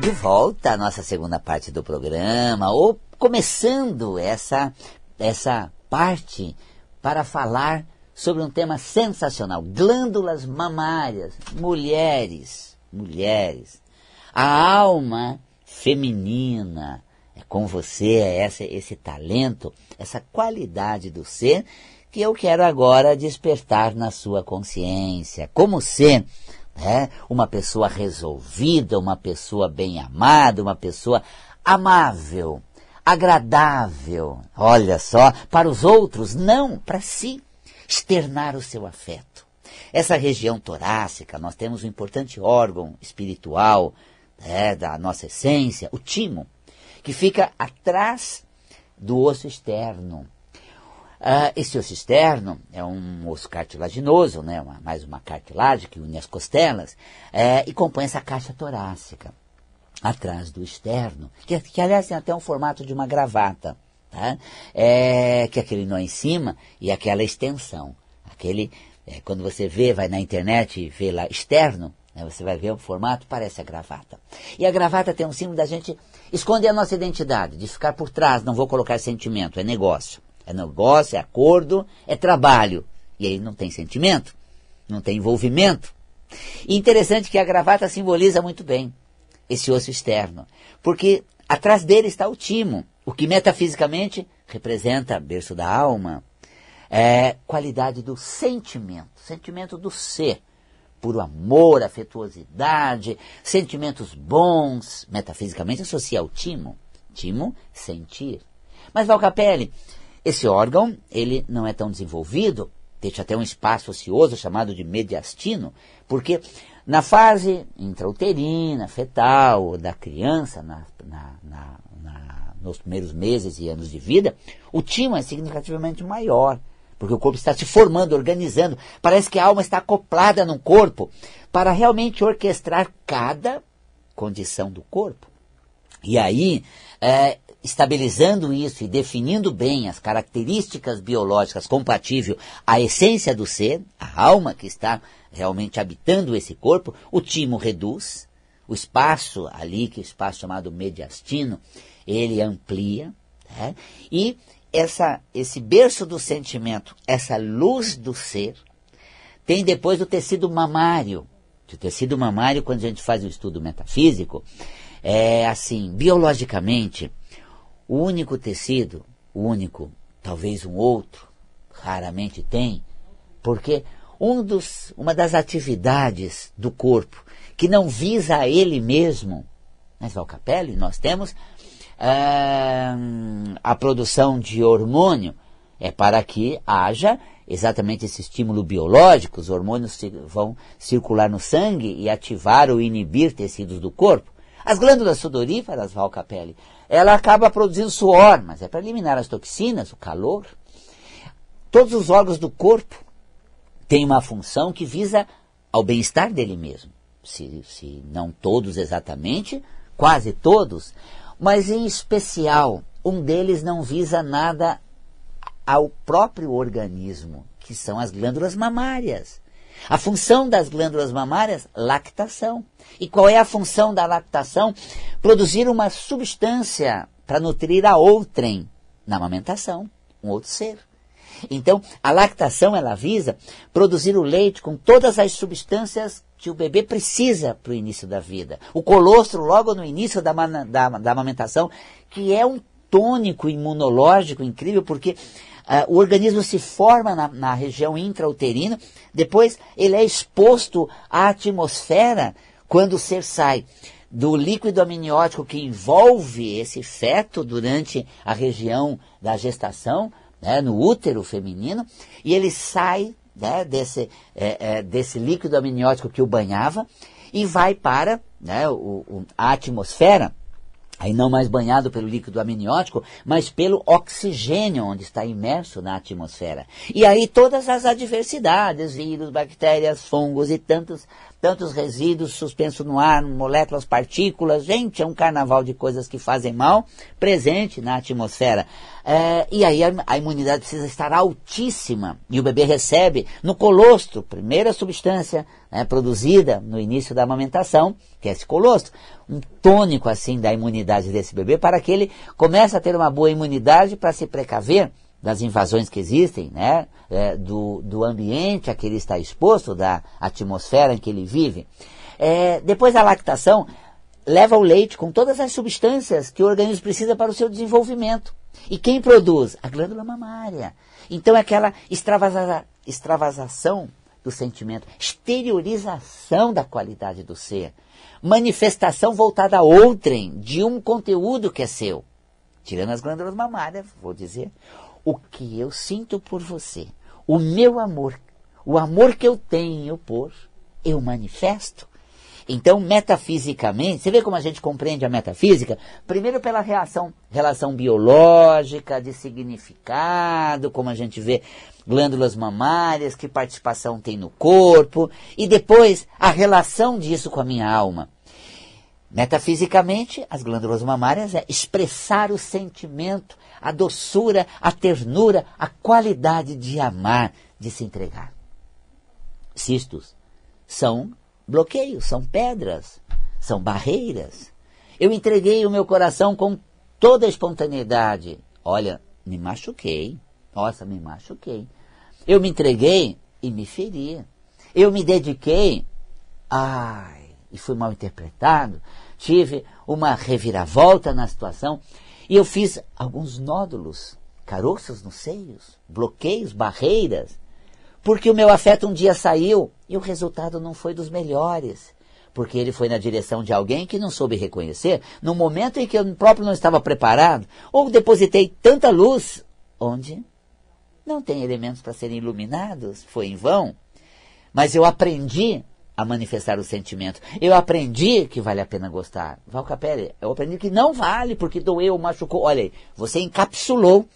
De volta à nossa segunda parte do programa, ou começando essa, essa parte para falar sobre um tema sensacional: glândulas mamárias, mulheres, mulheres. A alma feminina, é com você, é esse, esse talento, essa qualidade do ser que eu quero agora despertar na sua consciência. Como ser né, uma pessoa resolvida, uma pessoa bem amada, uma pessoa amável, agradável. Olha só, para os outros, não, para si. Externar o seu afeto. Essa região torácica, nós temos um importante órgão espiritual né, da nossa essência, o timo, que fica atrás do osso externo. Uh, esse osso externo é um osso cartilaginoso, né, uma, mais uma cartilagem que une as costelas, é, e compõe essa caixa torácica, atrás do externo, que, que aliás tem até um formato de uma gravata, tá? é, que é aquele nó em cima e aquela extensão. Aquele, é, quando você vê, vai na internet e vê lá externo, né, você vai ver o formato, parece a gravata. E a gravata tem um símbolo da gente esconder a nossa identidade, de ficar por trás, não vou colocar sentimento, é negócio. É negócio, é acordo, é trabalho. E aí não tem sentimento, não tem envolvimento. E interessante que a gravata simboliza muito bem esse osso externo, porque atrás dele está o timo, o que metafisicamente representa berço da alma, é qualidade do sentimento, sentimento do ser, puro amor, afetuosidade, sentimentos bons, metafisicamente associa ao timo, timo, sentir. Mas Valcapelli, esse órgão, ele não é tão desenvolvido, deixa até um espaço ocioso chamado de mediastino, porque na fase intrauterina, fetal, da criança, na, na, na, nos primeiros meses e anos de vida, o timo é significativamente maior, porque o corpo está se formando, organizando. Parece que a alma está acoplada no corpo para realmente orquestrar cada condição do corpo. E aí, é, estabilizando isso e definindo bem as características biológicas compatíveis à essência do ser, a alma que está realmente habitando esse corpo, o timo reduz, o espaço ali, que é o espaço chamado mediastino, ele amplia, né? e essa, esse berço do sentimento, essa luz do ser, tem depois o tecido mamário. O tecido mamário, quando a gente faz o estudo metafísico, é assim, biologicamente, o único tecido, o único, talvez um outro, raramente tem, porque um dos, uma das atividades do corpo que não visa a ele mesmo, mas ao capelli, nós temos ah, a produção de hormônio, é para que haja exatamente esse estímulo biológico, os hormônios vão circular no sangue e ativar ou inibir tecidos do corpo. As glândulas sudoríparas, Val Capelli, ela acaba produzindo suor, mas é para eliminar as toxinas, o calor. Todos os órgãos do corpo têm uma função que visa ao bem-estar dele mesmo. Se, se não todos exatamente, quase todos, mas em especial, um deles não visa nada ao próprio organismo, que são as glândulas mamárias. A função das glândulas mamárias, lactação. E qual é a função da lactação? Produzir uma substância para nutrir a outrem na amamentação, um outro ser. Então, a lactação ela visa produzir o leite com todas as substâncias que o bebê precisa para o início da vida. O colostro, logo no início da, da, da amamentação, que é um tônico imunológico incrível, porque Uh, o organismo se forma na, na, região intrauterina, depois ele é exposto à atmosfera quando o ser sai do líquido amniótico que envolve esse feto durante a região da gestação, né, no útero feminino, e ele sai né, desse, é, é, desse líquido amniótico que o banhava e vai para né, o, o, a atmosfera aí não mais banhado pelo líquido amniótico, mas pelo oxigênio onde está imerso na atmosfera. E aí todas as adversidades, vírus, bactérias, fungos e tantos tantos resíduos suspensos no ar, moléculas, partículas. Gente, é um carnaval de coisas que fazem mal presente na atmosfera. É, e aí a, a, imunidade precisa estar altíssima. E o bebê recebe no colostro, primeira substância né, produzida no início da amamentação, que é esse colostro, um tônico assim da imunidade desse bebê para que ele comece a ter uma boa imunidade para se precaver das invasões que existem, né, é, do, do ambiente a que ele está exposto, da atmosfera em que ele vive. É, depois da lactação, leva o leite com todas as substâncias que o organismo precisa para o seu desenvolvimento. E quem produz? A glândula mamária. Então é aquela extravasa, extravasação do sentimento, exteriorização da qualidade do ser, manifestação voltada a outrem de um conteúdo que é seu. Tirando as glândulas mamárias, vou dizer, o que eu sinto por você, o meu amor, o amor que eu tenho por, eu manifesto. Então, metafisicamente, você vê como a gente compreende a metafísica? Primeiro pela reação, relação biológica, de significado, como a gente vê glândulas mamárias, que participação tem no corpo, e depois a relação disso com a minha alma. Metafisicamente, as glândulas mamárias é expressar o sentimento, a doçura, a ternura, a qualidade de amar, de se entregar. Cistos são bloqueios, são pedras, são barreiras. Eu entreguei o meu coração com toda a espontaneidade. Olha, me machuquei. Nossa, me machuquei. Eu me entreguei e me feri. Eu me dediquei. Ai, e fui mal interpretado, tive uma reviravolta na situação e eu fiz alguns nódulos, caroços nos seios, bloqueios, barreiras, porque o meu afeto um dia saiu e o resultado não foi dos melhores. Porque ele foi na direção de alguém que não soube reconhecer, no momento em que eu próprio não estava preparado, ou depositei tanta luz onde não tem elementos para serem iluminados, foi em vão. Mas eu aprendi a manifestar o sentimento. Eu aprendi que vale a pena gostar. Val Capelli, eu aprendi que não vale porque doeu, machucou. Olha aí, você encapsulou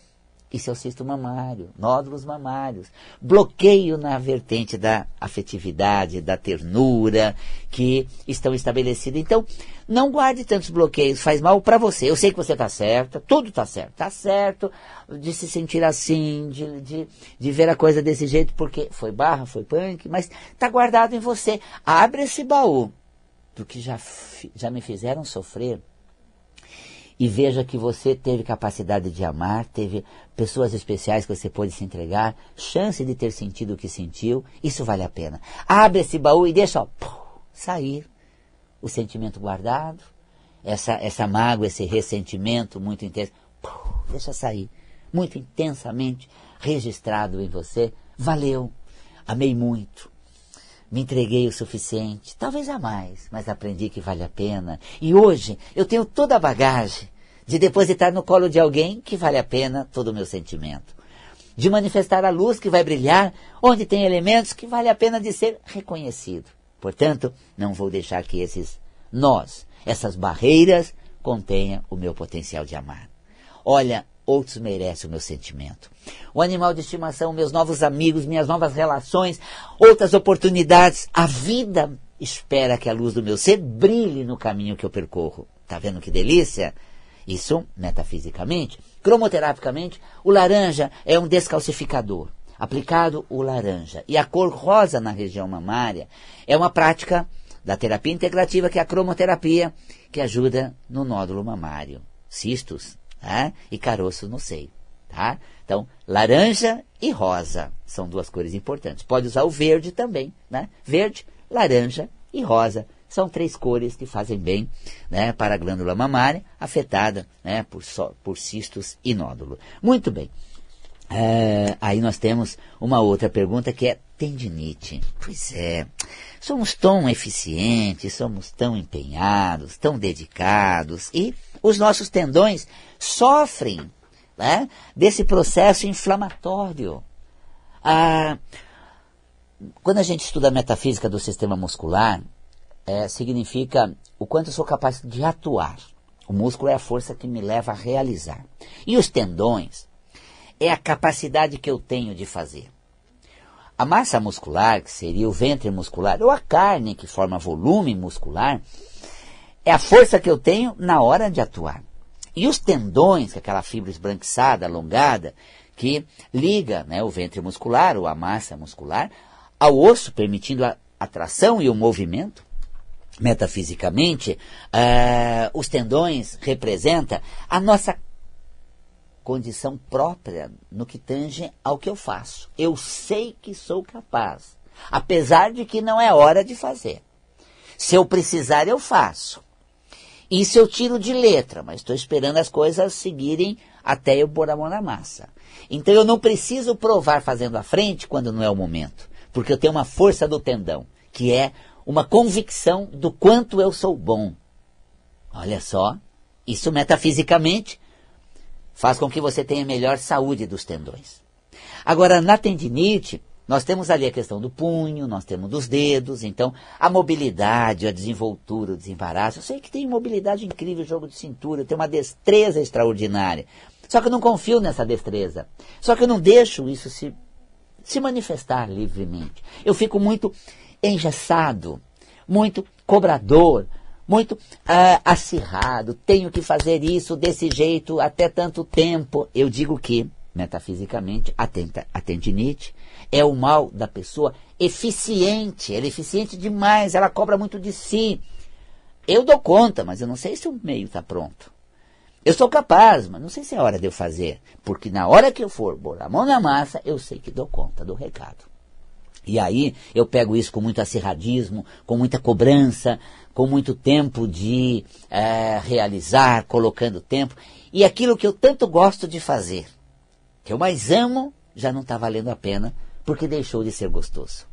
é o cisto mamário, nódulos mamários. Bloqueio na vertente da afetividade, da ternura, que estão estabelecidos. Então, não guarde tantos bloqueios, faz mal para você. Eu sei que você está certa, tudo está certo. Está certo de se sentir assim, de, de, de ver a coisa desse jeito, porque foi barra, foi punk, mas está guardado em você. Abre esse baú do que já, já me fizeram sofrer e veja que você teve capacidade de amar, teve pessoas especiais que você pôde se entregar, chance de ter sentido o que sentiu, isso vale a pena. Abre esse baú e deixa ó, sair o sentimento guardado, essa, essa mágoa, esse ressentimento muito intenso, deixa sair, muito intensamente registrado em você. Valeu, amei muito, me entreguei o suficiente, talvez a mais, mas aprendi que vale a pena. E hoje eu tenho toda a bagagem de depositar no colo de alguém que vale a pena todo o meu sentimento. De manifestar a luz que vai brilhar onde tem elementos que vale a pena de ser reconhecido. Portanto, não vou deixar que esses nós, essas barreiras, contenham o meu potencial de amar. Olha, outros merecem o meu sentimento. O animal de estimação, meus novos amigos, minhas novas relações, outras oportunidades. A vida espera que a luz do meu ser brilhe no caminho que eu percorro. Tá vendo que delícia? Isso metafisicamente. Cromoterapicamente, o laranja é um descalcificador. Aplicado o laranja. E a cor rosa na região mamária é uma prática da terapia integrativa, que é a cromoterapia, que ajuda no nódulo mamário. Cistos, tá? e caroço no seio. Tá? Então, laranja e rosa são duas cores importantes. Pode usar o verde também, né? Verde, laranja e rosa são três cores que fazem bem né, para a glândula mamária, afetada né, por, so, por cistos e nódulo. Muito bem. É, aí nós temos uma outra pergunta que é tendinite. Pois é, somos tão eficientes, somos tão empenhados, tão dedicados e os nossos tendões sofrem né, desse processo inflamatório. Ah, quando a gente estuda a metafísica do sistema muscular, é, significa o quanto eu sou capaz de atuar. O músculo é a força que me leva a realizar. E os tendões é a capacidade que eu tenho de fazer. A massa muscular, que seria o ventre muscular, ou a carne que forma volume muscular, é a força que eu tenho na hora de atuar. E os tendões, que é aquela fibra esbranquiçada, alongada, que liga né, o ventre muscular ou a massa muscular ao osso, permitindo a atração e o movimento. Metafisicamente, uh, os tendões representam a nossa condição própria no que tange ao que eu faço. Eu sei que sou capaz, apesar de que não é hora de fazer. Se eu precisar, eu faço. Isso eu tiro de letra, mas estou esperando as coisas seguirem até eu pôr a mão na massa. Então eu não preciso provar fazendo a frente quando não é o momento, porque eu tenho uma força do tendão, que é uma convicção do quanto eu sou bom. Olha só, isso metafisicamente faz com que você tenha melhor saúde dos tendões. Agora, na tendinite, nós temos ali a questão do punho, nós temos dos dedos, então a mobilidade, a desenvoltura, o desembaraço. Eu sei que tem mobilidade incrível, jogo de cintura, tem uma destreza extraordinária. Só que eu não confio nessa destreza. Só que eu não deixo isso se, se manifestar livremente. Eu fico muito engessado, muito cobrador, muito uh, acirrado. Tenho que fazer isso desse jeito até tanto tempo. Eu digo que, metafisicamente, a, tenta, a tendinite é o mal da pessoa eficiente. Ela é eficiente demais, ela cobra muito de si. Eu dou conta, mas eu não sei se o meio está pronto. Eu sou capaz, mas não sei se é hora de eu fazer. Porque na hora que eu for pôr a mão na massa, eu sei que dou conta do recado. E aí eu pego isso com muito acirradismo, com muita cobrança, com muito tempo de é, realizar, colocando tempo. E aquilo que eu tanto gosto de fazer, que eu mais amo, já não está valendo a pena, porque deixou de ser gostoso.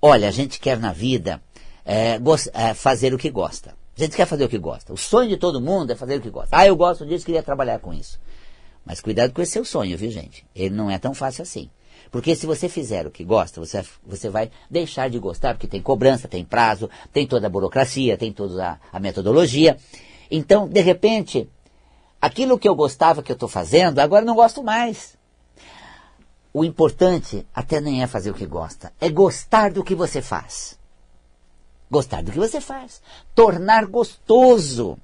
Olha, a gente quer na vida é, é, fazer o que gosta. A gente quer fazer o que gosta. O sonho de todo mundo é fazer o que gosta. Ah, eu gosto disso, queria trabalhar com isso. Mas cuidado com esse seu sonho, viu, gente? Ele não é tão fácil assim. Porque se você fizer o que gosta, você, você vai deixar de gostar, porque tem cobrança, tem prazo, tem toda a burocracia, tem toda a, a metodologia. Então, de repente, aquilo que eu gostava que eu estou fazendo, agora não gosto mais. O importante até nem é fazer o que gosta, é gostar do que você faz. Gostar do que você faz. Tornar gostoso.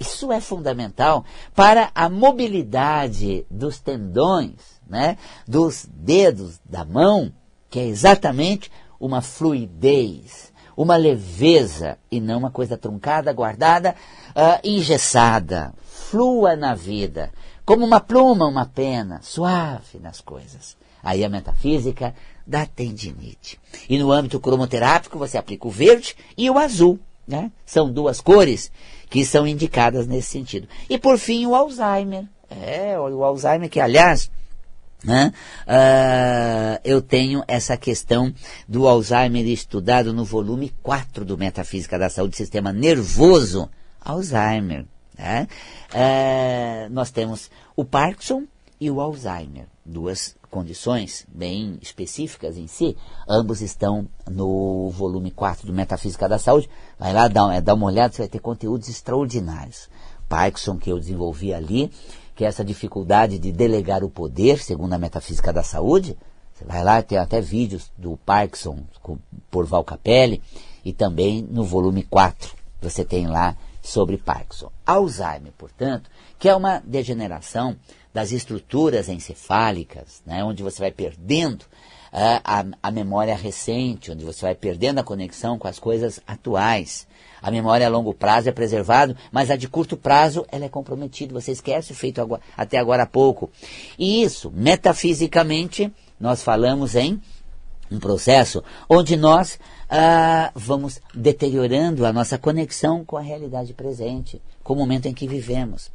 Isso é fundamental para a mobilidade dos tendões, né? dos dedos da mão, que é exatamente uma fluidez, uma leveza e não uma coisa truncada, guardada, uh, engessada. Flua na vida, como uma pluma, uma pena, suave nas coisas. Aí a metafísica da tendinite. E no âmbito cromoterápico você aplica o verde e o azul. Né? São duas cores que são indicadas nesse sentido. E por fim o Alzheimer. É, o Alzheimer que, aliás, né, uh, eu tenho essa questão do Alzheimer estudado no volume 4 do Metafísica da Saúde, Sistema Nervoso. Alzheimer. Né? Uh, nós temos o Parkinson e o Alzheimer, duas condições bem específicas em si, ambos estão no volume 4 do Metafísica da Saúde. Vai lá, dá, uma olhada, você vai ter conteúdos extraordinários. Parkinson, que eu desenvolvi ali, que é essa dificuldade de delegar o poder, segundo a Metafísica da Saúde. Você vai lá, tem até vídeos do Parkinson por Val Capelli, e também no volume 4 você tem lá sobre Parkinson. Alzheimer, portanto, que é uma degeneração das estruturas encefálicas, né, onde você vai perdendo uh, a, a memória recente, onde você vai perdendo a conexão com as coisas atuais. A memória a longo prazo é preservada, mas a de curto prazo ela é comprometida. Você esquece o feito agora, até agora há pouco. E isso, metafisicamente, nós falamos em um processo onde nós ah, vamos deteriorando a nossa conexão com a realidade presente, com o momento em que vivemos.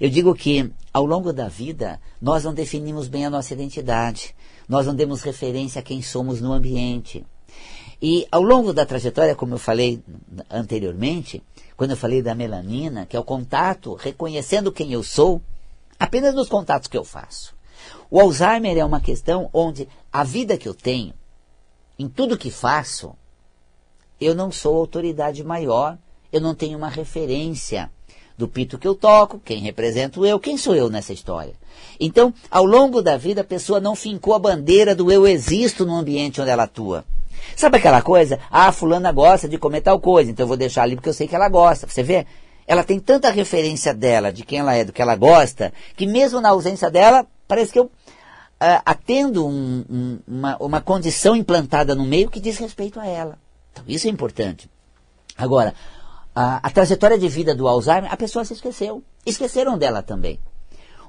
Eu digo que, ao longo da vida, nós não definimos bem a nossa identidade, nós não demos referência a quem somos no ambiente. E ao longo da trajetória, como eu falei anteriormente, quando eu falei da melanina, que é o contato, reconhecendo quem eu sou, apenas nos contatos que eu faço. O Alzheimer é uma questão onde a vida que eu tenho, em tudo que faço, eu não sou autoridade maior, eu não tenho uma referência do pito que eu toco, quem represento eu, quem sou eu nessa história. Então, ao longo da vida, a pessoa não fincou a bandeira do eu existo no ambiente onde ela atua. Sabe aquela coisa? Ah, fulana gosta de comer tal coisa, então eu vou deixar ali porque eu sei que ela gosta. Você vê? Ela tem tanta referência dela, de quem ela é, do que ela gosta, que mesmo na ausência dela, parece que eu uh, atendo um, um, uma, uma condição implantada no meio que diz respeito a ela. Então, isso é importante. Agora, a, a, trajetória de vida do Alzheimer, a pessoa se esqueceu. Esqueceram dela também.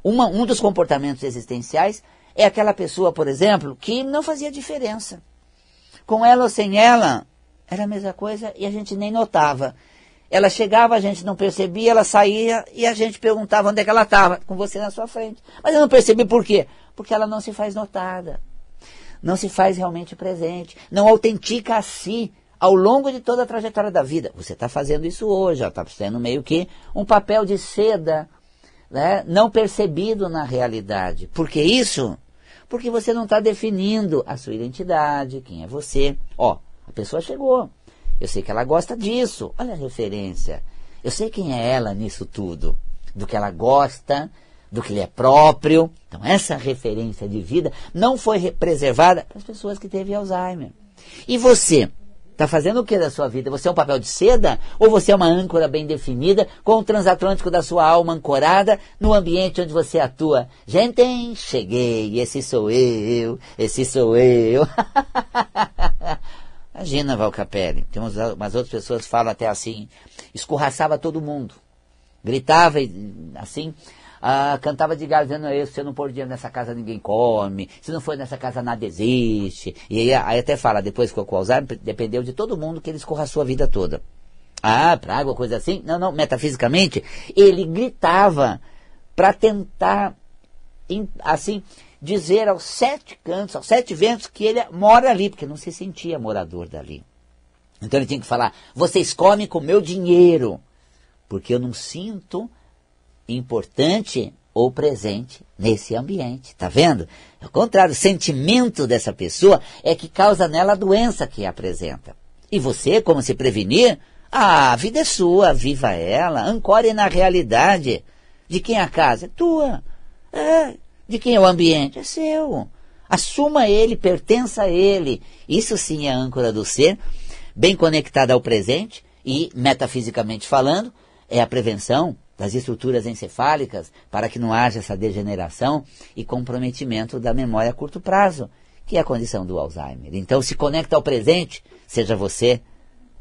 Uma, um dos comportamentos existenciais é aquela pessoa, por exemplo, que não fazia diferença. Com ela ou sem ela, era a mesma coisa e a gente nem notava. Ela chegava, a gente não percebia, ela saía e a gente perguntava onde é que ela estava, com você na sua frente. Mas eu não percebi por quê? Porque ela não se faz notada. Não se faz realmente presente. Não autentica a si ao longo de toda a trajetória da vida. Você está fazendo isso hoje, está sendo meio que um papel de seda, né, não percebido na realidade. Por que isso? Porque você não está definindo a sua identidade, quem é você. Ó, a pessoa chegou. Eu sei que ela gosta disso. Olha a referência. Eu sei quem é ela nisso tudo. Do que ela gosta, do que lhe é próprio. Então, essa referência de vida não foi preservada para as pessoas que teve Alzheimer. E você? Está fazendo o que da sua vida? Você é um papel de seda? Ou você é uma âncora bem definida, com o transatlântico da sua alma ancorada no ambiente onde você atua? Gente, cheguei, esse sou eu, esse sou eu. Imagina, Valcapelli. Tem umas, umas outras pessoas falam até assim, escorraçava todo mundo. Gritava assim, ah, cantava de galo dizendo, se eu não pôr dinheiro nessa casa ninguém come, se não for nessa casa nada existe. E aí, aí até fala, depois que o Alzheimer, dependeu de todo mundo que ele escorraçou a vida toda. Ah, praga, coisa assim. Não, não, metafisicamente, ele gritava para tentar, assim, dizer aos sete cantos, aos sete ventos, que ele mora ali, porque não se sentia morador dali. Então ele tinha que falar: vocês comem com meu dinheiro, porque eu não sinto importante ou presente nesse ambiente. Tá vendo? Ao contrário, o sentimento dessa pessoa é que causa nela a doença que apresenta. E você, como se prevenir? Ah, a vida é sua, viva ela, ancore na realidade. De quem é a casa? É tua. É, de quem é o ambiente? É seu. Assuma ele, pertença a ele. Isso sim é a âncora do ser, bem conectada ao presente e, metafisicamente falando, é a prevenção das estruturas encefálicas para que não haja essa degeneração e comprometimento da memória a curto prazo, que é a condição do Alzheimer. Então, se conecta ao presente, seja você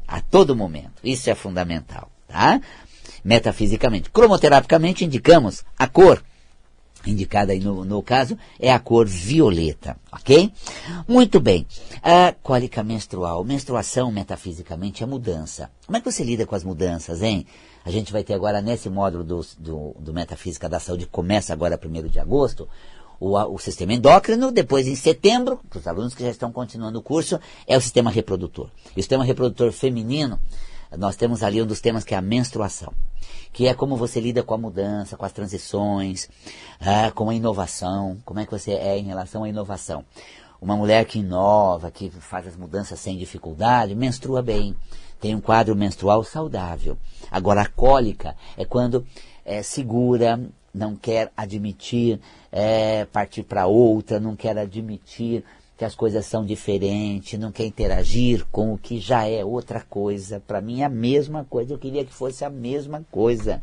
a todo momento. Isso é fundamental, tá? Metafisicamente. Cromoterapicamente, indicamos a cor indicada aí no, no caso, é a cor violeta, ok? Muito bem. A cólica menstrual. Menstruação, metafisicamente, é mudança. Como é que você lida com as mudanças, hein? A gente vai ter agora, nesse módulo do, do, do Metafísica da Saúde, que começa agora 1 de agosto, o, o, sistema endócrino, depois em setembro, para os alunos que já estão continuando o curso, é o sistema reprodutor. E o sistema reprodutor feminino, nós temos ali um dos temas que é a menstruação que é como você lida com a mudança, com as transições, ah, com a inovação, como é que você é em relação à inovação. Uma mulher que inova, que faz as mudanças sem dificuldade, menstrua bem, tem um quadro menstrual saudável. Agora, a cólica é quando é, segura, não quer admitir é, partir para outra, não quer admitir que as coisas são diferentes, não quer interagir com o que já é outra coisa. Para mim é a mesma coisa, eu queria que fosse a mesma coisa.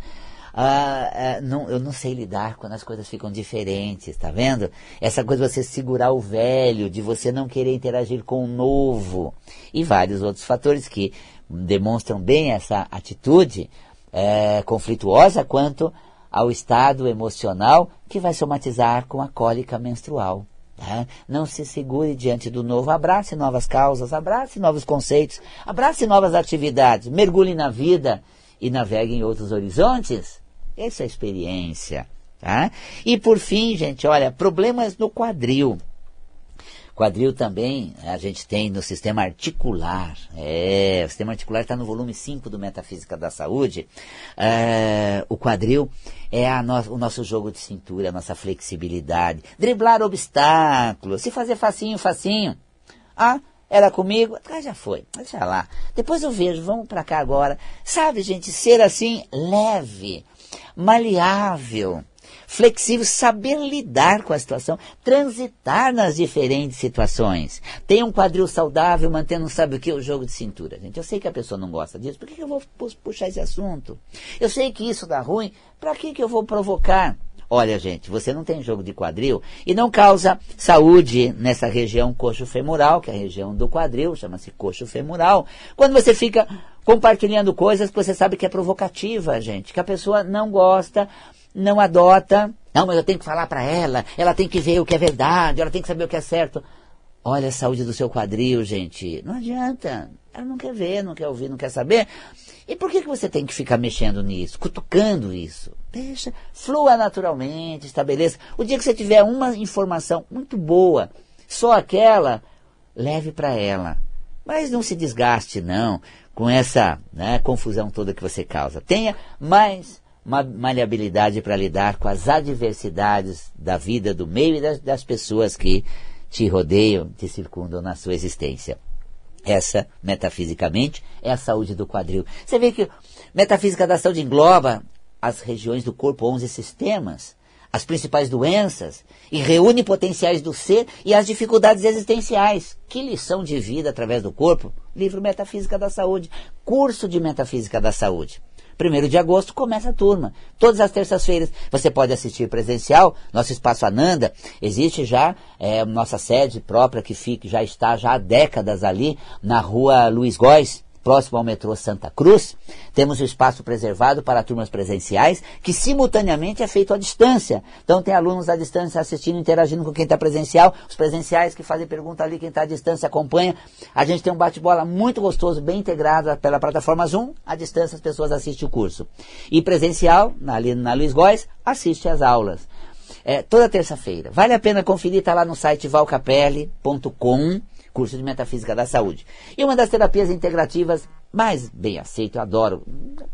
Ah, ah, não, eu não sei lidar quando as coisas ficam diferentes, tá vendo? Essa coisa de você segurar o velho, de você não querer interagir com o novo e vários outros fatores que demonstram bem essa atitude é, conflituosa quanto ao estado emocional que vai somatizar com a cólica menstrual. Tá? Não se segure diante do novo. Abrace novas causas, abrace novos conceitos, abrace novas atividades, mergulhe na vida e navegue em outros horizontes. Essa é a experiência. Tá? E por fim, gente, olha, problemas no quadril. Quadril também a gente tem no sistema articular. É, o sistema articular está no volume 5 do Metafísica da Saúde. É, o quadril é no, o nosso jogo de cintura, a nossa flexibilidade. Driblar obstáculos, se fazer facinho, facinho. Ah, era comigo? Ah, já foi, deixa lá. Depois eu vejo, vamos para cá agora. Sabe, gente, ser assim, leve. maleável, flexível, saber lidar com a situação, transitar nas diferentes situações. Tem um quadril saudável, mantendo, sabe o que? O jogo de cintura. Gente, eu sei que a pessoa não gosta disso, por que, eu vou puxar esse assunto? Eu sei que isso dá ruim, para que, que eu vou provocar? Olha, gente, você não tem jogo de quadril e não causa saúde nessa região coxo-femoral, que é a região do quadril, chama-se coxo-femoral. Quando você fica compartilhando coisas que você sabe que é provocativa, gente, que a pessoa não gosta, não adota. Não, mas eu tenho que falar para ela, ela tem que ver o que é verdade, ela tem que saber o que é certo. Olha a saúde do seu quadril, gente. Não adianta. Ela não quer ver, não quer ouvir, não quer saber. E por que, que você tem que ficar mexendo nisso, cutucando isso? Deixa, flua naturalmente, estabeleça. O dia que você tiver uma informação muito boa, só aquela, leve para ela. Mas não se desgaste, não, com essa né, confusão toda que você causa. Tenha mais maleabilidade para lidar com as adversidades da vida, do meio e das, das pessoas que te rodeiam, te circundam na sua existência. Essa, metafisicamente, é a saúde do quadril. Você vê que metafísica da saúde engloba as regiões do corpo, 11 sistemas, as principais doenças, e reúne potenciais do ser e as dificuldades existenciais. Que lição de vida através do corpo? Livro Metafísica da Saúde, curso de Metafísica da Saúde. Primeiro de agosto começa a turma. Todas as terças-feiras você pode assistir presencial. Nosso espaço Ananda existe já, é, nossa sede própria que fica, já está já há décadas ali na rua Luiz Góes, próximo ao metrô Santa Cruz, temos o espaço preservado para turmas presenciais, que simultaneamente é feito à distância. Então tem alunos à distância assistindo, interagindo com quem está presencial, os presenciais que fazem pergunta ali, quem está à distância acompanha. A gente tem um bate-bola muito gostoso, bem integrado pela plataforma Zoom, à distância as pessoas assistem o curso. E presencial, ali na Luiz Góes, assiste às aulas. É, toda terça-feira. Vale a pena conferir, está lá no site valcapelli.com curso de Metafísica da Saúde. E uma das terapias integrativas mais bem aceito, eu adoro,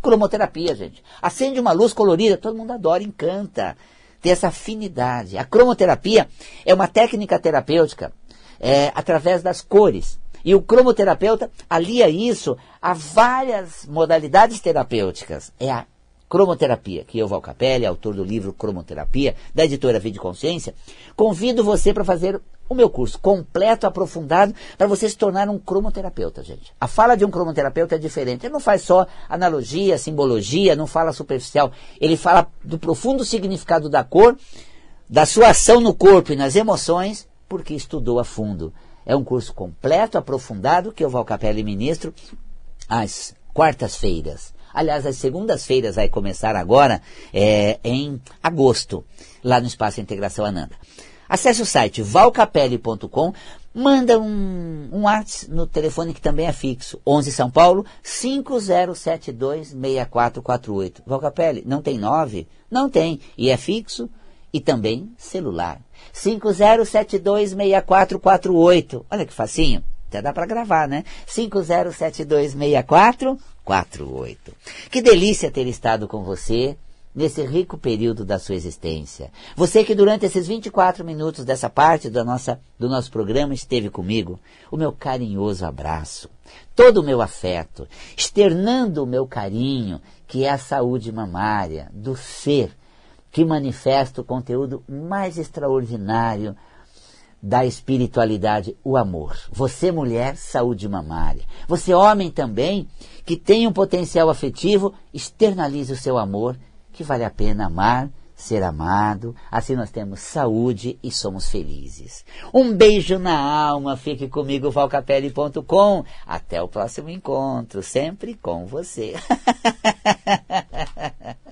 cromoterapia, gente. Acende uma luz colorida, todo mundo adora, encanta. Tem essa afinidade. A cromoterapia é uma técnica terapêutica é, através das cores. E o cromoterapeuta alia isso a várias modalidades terapêuticas. É a cromoterapia, que eu, Val Capelli, autor do livro Cromoterapia, da editora Vida Consciência, convido você para fazer o meu curso completo, aprofundado, para você se tornar um cromoterapeuta, gente. A fala de um cromoterapeuta é diferente. Ele não faz só analogia, simbologia, não fala superficial. Ele fala do profundo significado da cor, da sua ação no corpo e nas emoções, porque estudou a fundo. É um curso completo, aprofundado, que eu, Val Capelli, ministro às quartas-feiras. Aliás, as segundas-feiras vai começar agora, é, em agosto, lá no Espaço Integração Ananda. Acesse o site valcapelli.com, manda um, um WhatsApp no telefone que também é fixo, 11 São Paulo, 50726448. Valcapelli, não tem 9? Não tem, e é fixo e também celular. 50726448. Olha que facinho. Até dá para gravar, né? 50726448. Que delícia ter estado com você nesse rico período da sua existência. Você que durante esses 24 minutos dessa parte da nossa, do nosso programa esteve comigo, o meu carinhoso abraço, todo o meu afeto, externando o meu carinho, que é a saúde mamária, do ser, que manifesta o conteúdo mais extraordinário da espiritualidade, o amor. Você, mulher, saúde mamária. Você, homem também, que tem um potencial afetivo, externalize o seu amor que vale a pena amar, ser amado, assim nós temos saúde e somos felizes. Um beijo na alma, fique comigo, valcapelli.com. Até o próximo encontro, sempre com você.